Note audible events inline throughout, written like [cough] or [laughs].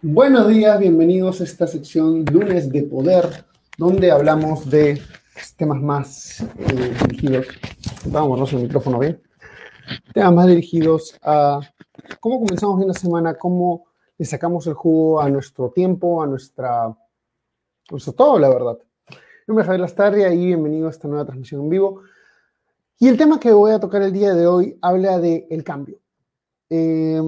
Buenos días, bienvenidos a esta sección Lunes de Poder, donde hablamos de temas más eh, dirigidos. Vamos, el micrófono bien. Temas más dirigidos a cómo comenzamos bien la semana, cómo le sacamos el jugo a nuestro tiempo, a nuestra. nuestro todo, la verdad. Mi nombre es Javier Lastarria y bienvenido a esta nueva transmisión en vivo. Y el tema que voy a tocar el día de hoy habla de el cambio. Eh,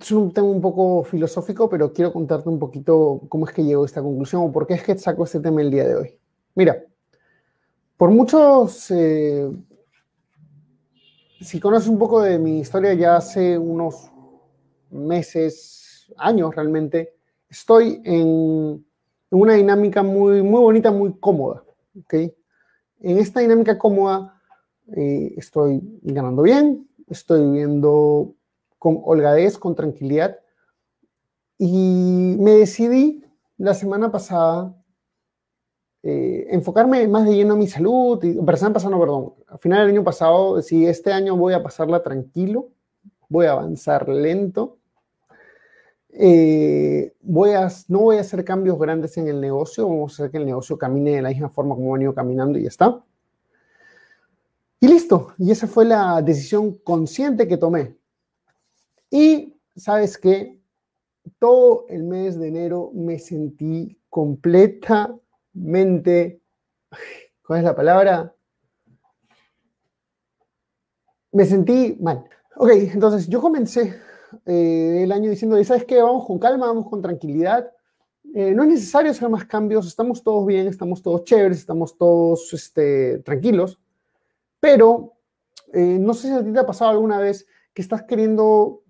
es un tema un poco filosófico, pero quiero contarte un poquito cómo es que llegó a esta conclusión o por qué es que saco este tema el día de hoy. Mira, por muchos, eh, si conoces un poco de mi historia ya hace unos meses, años realmente, estoy en, una dinámica muy, muy bonita, muy cómoda. ¿okay? En esta dinámica cómoda eh, estoy ganando bien, estoy viviendo con holgadez, con tranquilidad. Y me decidí la semana pasada eh, enfocarme más de lleno en mi salud. Y, semana pasada, no, perdón. Al final del año pasado decidí, este año voy a pasarla tranquilo, voy a avanzar lento. Eh, voy a, no voy a hacer cambios grandes en el negocio, vamos a hacer que el negocio camine de la misma forma como ha venido caminando y ya está. Y listo, y esa fue la decisión consciente que tomé. Y sabes que todo el mes de enero me sentí completamente, ¿cuál es la palabra? Me sentí mal. Ok, entonces yo comencé eh, el año diciendo, ¿sabes qué? Vamos con calma, vamos con tranquilidad. Eh, no es necesario hacer más cambios, estamos todos bien, estamos todos chéveres, estamos todos este, tranquilos, pero eh, no sé si a ti te ha pasado alguna vez que estás queriendo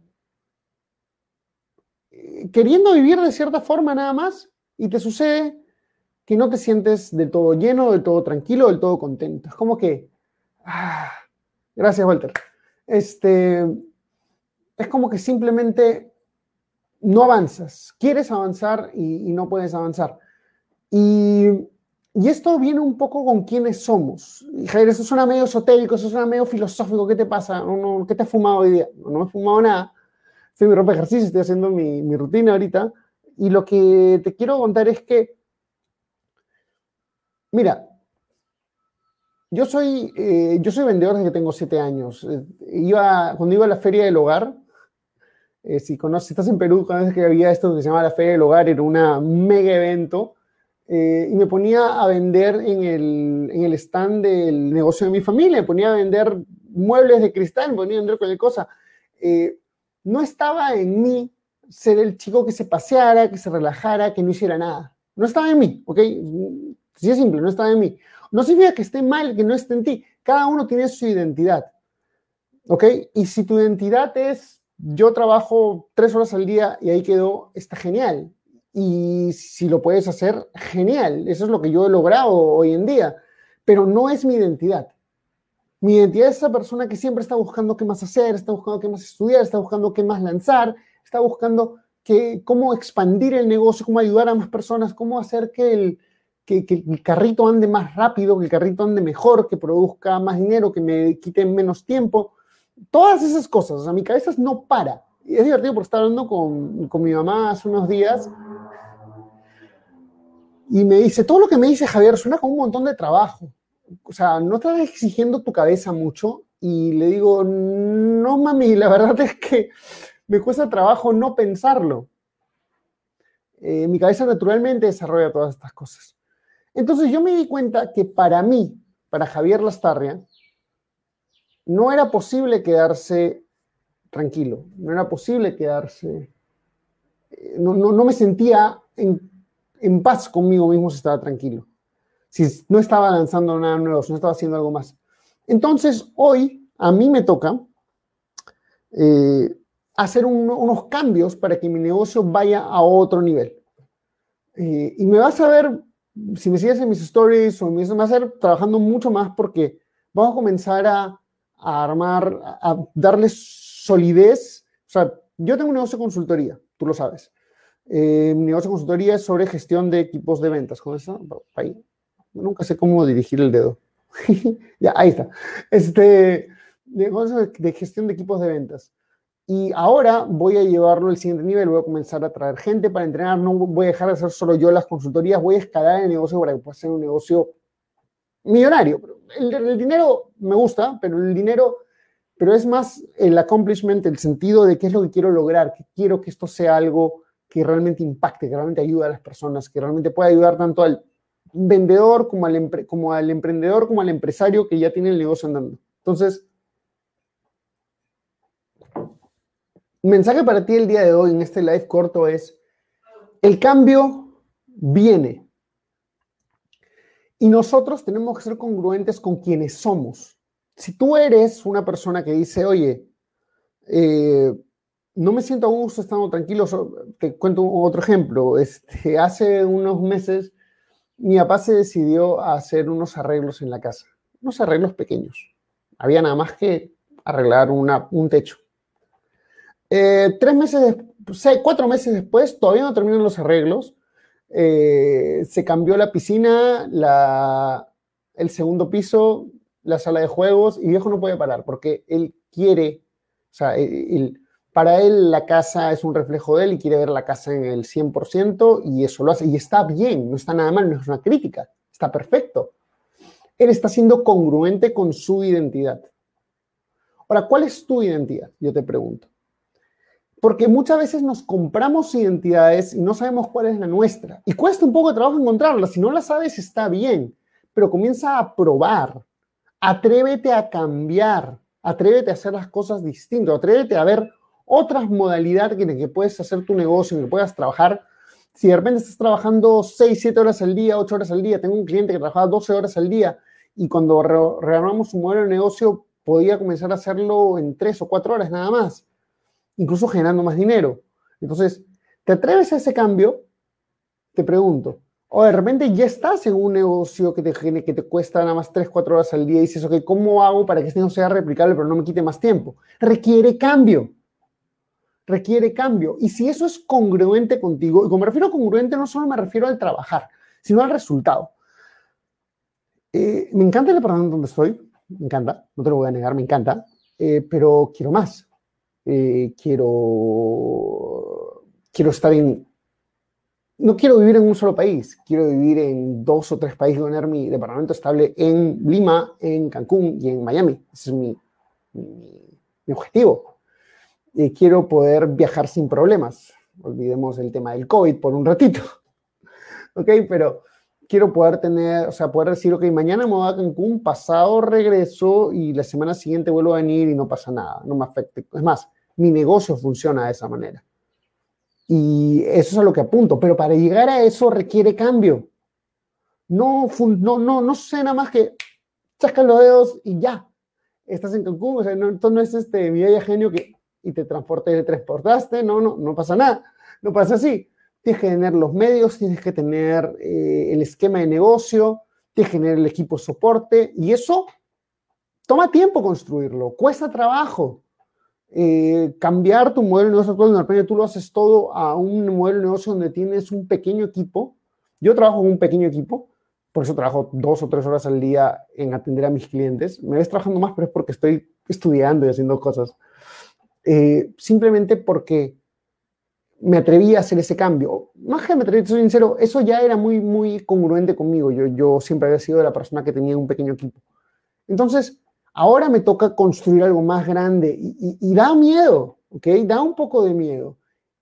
queriendo vivir de cierta forma nada más y te sucede que no te sientes del todo lleno, del todo tranquilo, del todo contento. Es como que, ah, gracias Walter, este, es como que simplemente no avanzas, quieres avanzar y, no puedes avanzar. Y, y, esto viene un poco con quiénes somos. Y Javier, eso suena medio esotérico, eso suena medio filosófico, ¿qué te pasa? ¿Qué te has fumado hoy día? No, no me he fumado nada estoy mi ropa de ejercicio, estoy haciendo mi, mi rutina ahorita. Y lo que te quiero contar es que, mira, yo soy, eh, yo soy vendedor desde que tengo siete años. Eh, iba, cuando iba a la feria del hogar, eh, si conoces, estás en Perú, vez que había esto que se llama la feria del hogar, era un mega evento, y me ponía a vender en el, en el stand del negocio de mi familia, me ponía a vender muebles de cristal, me ponía a vender cualquier cosa no estaba en mí ser el chico que se paseara, que se relajara, que no hiciera nada. No estaba en mí, ¿ok? Sí es simple, no estaba en mí. No significa que esté mal, que no esté en ti. Cada uno tiene su identidad, ¿ok? Y si tu identidad es, yo trabajo tres horas al día y ahí quedó, está genial. Y si lo puedes hacer, genial. Eso es lo que yo he logrado hoy en día. Pero no es mi identidad. Mi identidad es esa persona que siempre está buscando qué más hacer, está buscando qué más estudiar, está buscando qué más lanzar, está buscando cómo expandir el negocio, cómo ayudar a más personas, cómo hacer que el, que, el carrito ande más rápido, que el carrito ande mejor, que produzca más dinero, que me quite menos tiempo. Todas esas cosas. O sea, mi cabeza no para. Y es divertido porque estaba hablando con, con mi mamá hace unos días y me dice, todo lo que me dice Javier suena como un montón de trabajo o sea, no estás exigiendo tu cabeza mucho y le digo, no mami, la verdad es que me cuesta trabajo no pensarlo. Eh, mi cabeza naturalmente desarrolla todas estas cosas. Entonces yo me di cuenta que para mí, para Javier Lastarria, no era posible quedarse tranquilo, no era posible quedarse, eh, no, no, me sentía en, en paz conmigo mismo si estaba tranquilo si no estaba lanzando nada nuevo, si no estaba haciendo algo más. Entonces, hoy a mí me toca eh, hacer unos cambios para que mi negocio vaya a otro nivel. Eh, y me vas a ver, si me sigues en mis stories o me vas a ver trabajando mucho más porque vamos a comenzar a, a armar, a, darle solidez. O sea, yo tengo un negocio de consultoría, tú lo sabes. Eh, mi negocio de consultoría es sobre gestión de equipos de ventas. ¿Con eso? Ahí. Nunca sé cómo dirigir el dedo. [laughs] ya, ahí está. Este negocio de gestión de equipos de ventas. Y ahora voy a llevarlo al siguiente nivel, voy a comenzar a traer gente para entrenar, no voy a dejar de hacer solo yo las consultorías, voy a escalar el negocio para que pueda ser un negocio millonario. El, dinero me gusta, pero el dinero, pero es más el accomplishment, el sentido de qué es lo que quiero lograr, quiero que esto sea algo que realmente impacte, que realmente ayude a las personas, que realmente pueda ayudar tanto al vendedor como al, como al emprendedor como al empresario que ya tiene el negocio andando. Entonces, mensaje para ti el día de hoy en este live corto es, el cambio viene. Y nosotros tenemos que ser congruentes con quienes somos. Si tú eres una persona que dice, oye, eh, no me siento a gusto estando tranquilo, te cuento otro ejemplo. Este, hace unos meses mi papá se decidió a hacer unos arreglos en la casa, unos arreglos pequeños. Había nada más que arreglar un techo. Eh, tres meses, seis, cuatro meses después, todavía no terminan los arreglos. Eh, se cambió la piscina, la, el segundo piso, la sala de juegos, y viejo no puede parar porque él quiere, o sea, para él la casa es un reflejo de él y quiere ver la casa en el 100% y eso lo hace. Y está bien, no está nada mal, no es una crítica, está perfecto. Él está siendo congruente con su identidad. Ahora, ¿cuál es tu identidad? Yo te pregunto. Porque muchas veces nos compramos identidades y no sabemos cuál es la nuestra. Y cuesta un poco de trabajo encontrarla. Si no la sabes, está bien. Pero comienza a probar. Atrévete a cambiar. Atrévete a hacer las cosas distintas. Atrévete a ver otras modalidades en las que puedes hacer tu negocio, en que puedas trabajar. Si de repente estás trabajando 6, 7 horas al día, 8 horas al día, tengo un cliente que trabajaba 12 horas al día y cuando rearmamos su modelo de negocio podía comenzar a hacerlo en 3 o 4 horas nada más incluso generando más dinero. Entonces, ¿te atreves a ese cambio? Te pregunto. O de repente ya estás en un negocio que te, que te cuesta nada más 3, 4 horas al día y dices, ok, ¿cómo hago para que esto no sea replicable pero no me quite más tiempo? Requiere cambio. Requiere cambio. Y si eso es congruente contigo, y como me refiero a congruente, no solo me refiero al trabajar, sino al resultado. Eh, me encanta el departamento donde estoy, me encanta, no te lo voy a negar, me encanta, eh, pero quiero más. Eh, quiero, quiero estar en... No quiero vivir en un solo país, quiero vivir en dos o tres países, tener mi departamento estable en Lima, en Cancún y en Miami. Ese es mi, mi, objetivo. Y quiero poder viajar sin problemas. Olvidemos el tema del COVID por un ratito. [laughs] ¿Ok? Pero quiero poder tener, o sea, poder decir, ok, mañana me voy a Cancún, pasado regreso y la semana siguiente vuelvo a venir y no pasa nada, no me afecta. Es más, mi negocio funciona de esa manera. Y eso es a lo que apunto, pero para llegar a eso requiere cambio. No, no, no, no sé nada más que chascas los dedos y ya. Estás en Cancún, o sea, no, esto no es este mi genio que y te transporte, te transportaste, no, no, no pasa nada, no pasa así. Tienes que tener los medios, tienes que tener eh, el esquema de negocio, tienes que tener el equipo de soporte y eso toma tiempo construirlo, cuesta trabajo. Eh, cambiar tu modelo de negocio actual, de repente tú lo haces todo a un modelo de negocio donde tienes un pequeño equipo. Yo trabajo con un pequeño equipo, por eso trabajo dos o tres horas al día en atender a mis clientes. Me ves trabajando más, pero es porque estoy estudiando y haciendo cosas. Eh, simplemente porque me atreví a hacer ese cambio. Más que me atreví, soy sincero, eso ya era muy, muy congruente conmigo. Yo, yo siempre había sido la persona que tenía un pequeño equipo. Entonces, Ahora me toca construir algo más grande y, da miedo, ¿ok? Da un poco de miedo.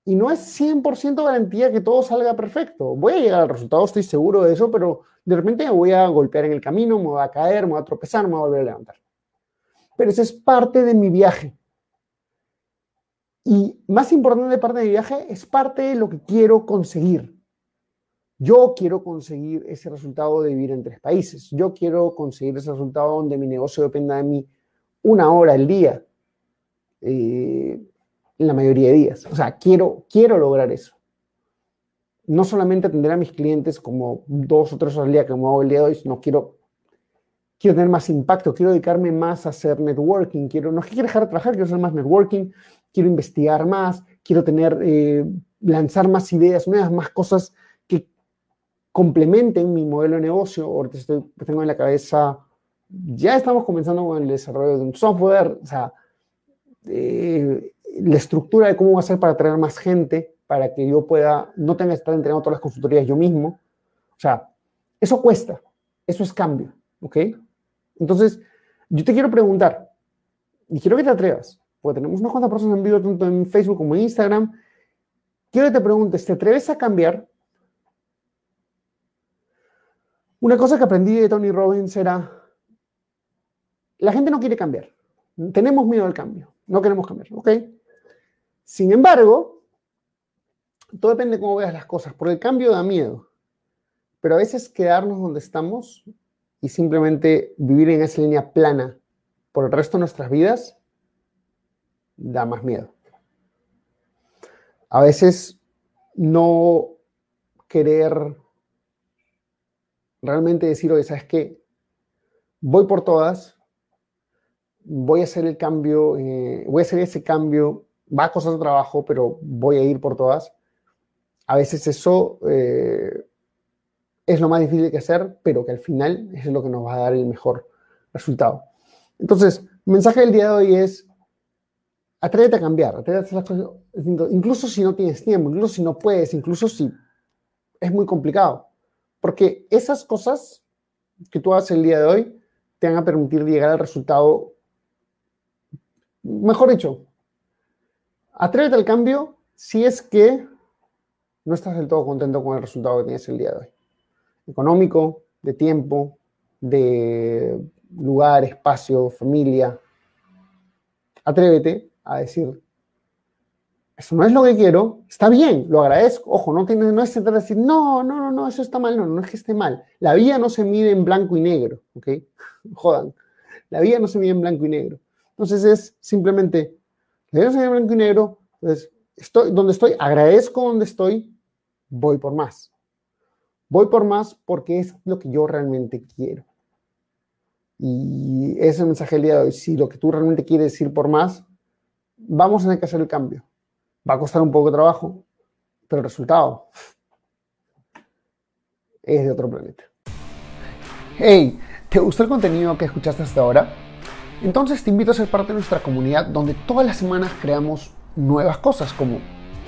Y no es 100% garantía que todo salga perfecto. Voy a llegar al resultado, estoy seguro de eso, pero de repente me voy a golpear en el camino, me voy a caer, me voy a tropezar, me voy a volver a levantar. Pero eso es parte de mi viaje. Y más importante parte de mi viaje, es parte de lo que quiero conseguir. Yo quiero conseguir ese resultado de vivir en tres países. Yo quiero conseguir ese resultado donde mi negocio dependa de mí una hora al día. Eh, en la mayoría de días. O sea, quiero, quiero lograr eso. No solamente atender a mis clientes como dos o tres horas al día como hago el día de hoy, sino quiero, quiero tener más impacto, quiero dedicarme más a hacer networking, quiero, no quiero dejar de trabajar, quiero hacer más networking, quiero investigar más, quiero tener, eh, lanzar más ideas nuevas, más cosas que complementen mi modelo de negocio. Ahorita estoy, tengo en la cabeza, ya estamos comenzando con el desarrollo de un software, o sea, eh, la estructura de cómo va a ser para atraer más gente, para que yo pueda, no tenga que estar entrenando todas las consultorías yo mismo. O sea, eso cuesta, eso es cambio, ¿ok? Entonces, yo te quiero preguntar, y quiero que te atrevas, porque tenemos unas cuantas personas en vivo tanto en Facebook como en Instagram, quiero que te preguntes, ¿te atreves a cambiar? Una cosa que aprendí de Tony Robbins era, la gente no quiere cambiar, tenemos miedo al cambio, no queremos cambiar, ¿ok? Sin embargo, todo depende de cómo veas las cosas, porque el cambio da miedo, pero a veces quedarnos donde estamos y simplemente vivir en esa línea plana por el resto de nuestras vidas da más miedo. A veces no querer realmente decir, oye, ¿sabes qué? Voy por todas, voy a hacer el cambio, eh, voy a hacer ese cambio va a costar trabajo, pero voy a ir por todas. A veces eso eh, es lo más difícil que hacer, pero que al final es lo que nos va a dar el mejor resultado. Entonces, mensaje del día de hoy es, atrévete a cambiar, atrévete a hacer las cosas incluso si no tienes tiempo, incluso si no puedes, incluso si es muy complicado. Porque esas cosas que tú haces el día de hoy te van a permitir llegar al resultado, mejor dicho, Atrévete al cambio si es que no estás del todo contento con el resultado que tienes el día de hoy. Económico, de tiempo, de lugar, espacio, familia. Atrévete a decir, eso no es lo que quiero, está bien, lo agradezco. Ojo, no, tiene, no es tratar de decir, no, no, no, no, eso está mal, no, no es que esté mal. La vida no se mide en blanco y negro, ¿ok? [laughs] Jodan. La vida no se mide en blanco y negro. Entonces es simplemente de en blanco y negro. Entonces, estoy donde estoy, agradezco donde estoy, voy por más. Voy por más porque es lo que yo realmente quiero. Y ese mensaje del día de hoy, si lo que tú realmente quieres es ir por más, vamos a tener que hacer el cambio. Va a costar un poco de trabajo, pero el resultado es de otro planeta. Hey, ¿te gustó el contenido que escuchaste hasta ahora? Entonces te invito a ser parte de nuestra comunidad donde todas las semanas creamos nuevas cosas como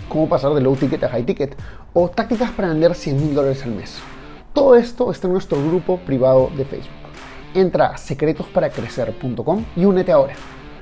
cómo pasar de low ticket a high ticket o tácticas para vender 100 mil dólares al mes. Todo esto está en nuestro grupo privado de Facebook. Entra a secretosparacrecer.com y únete ahora.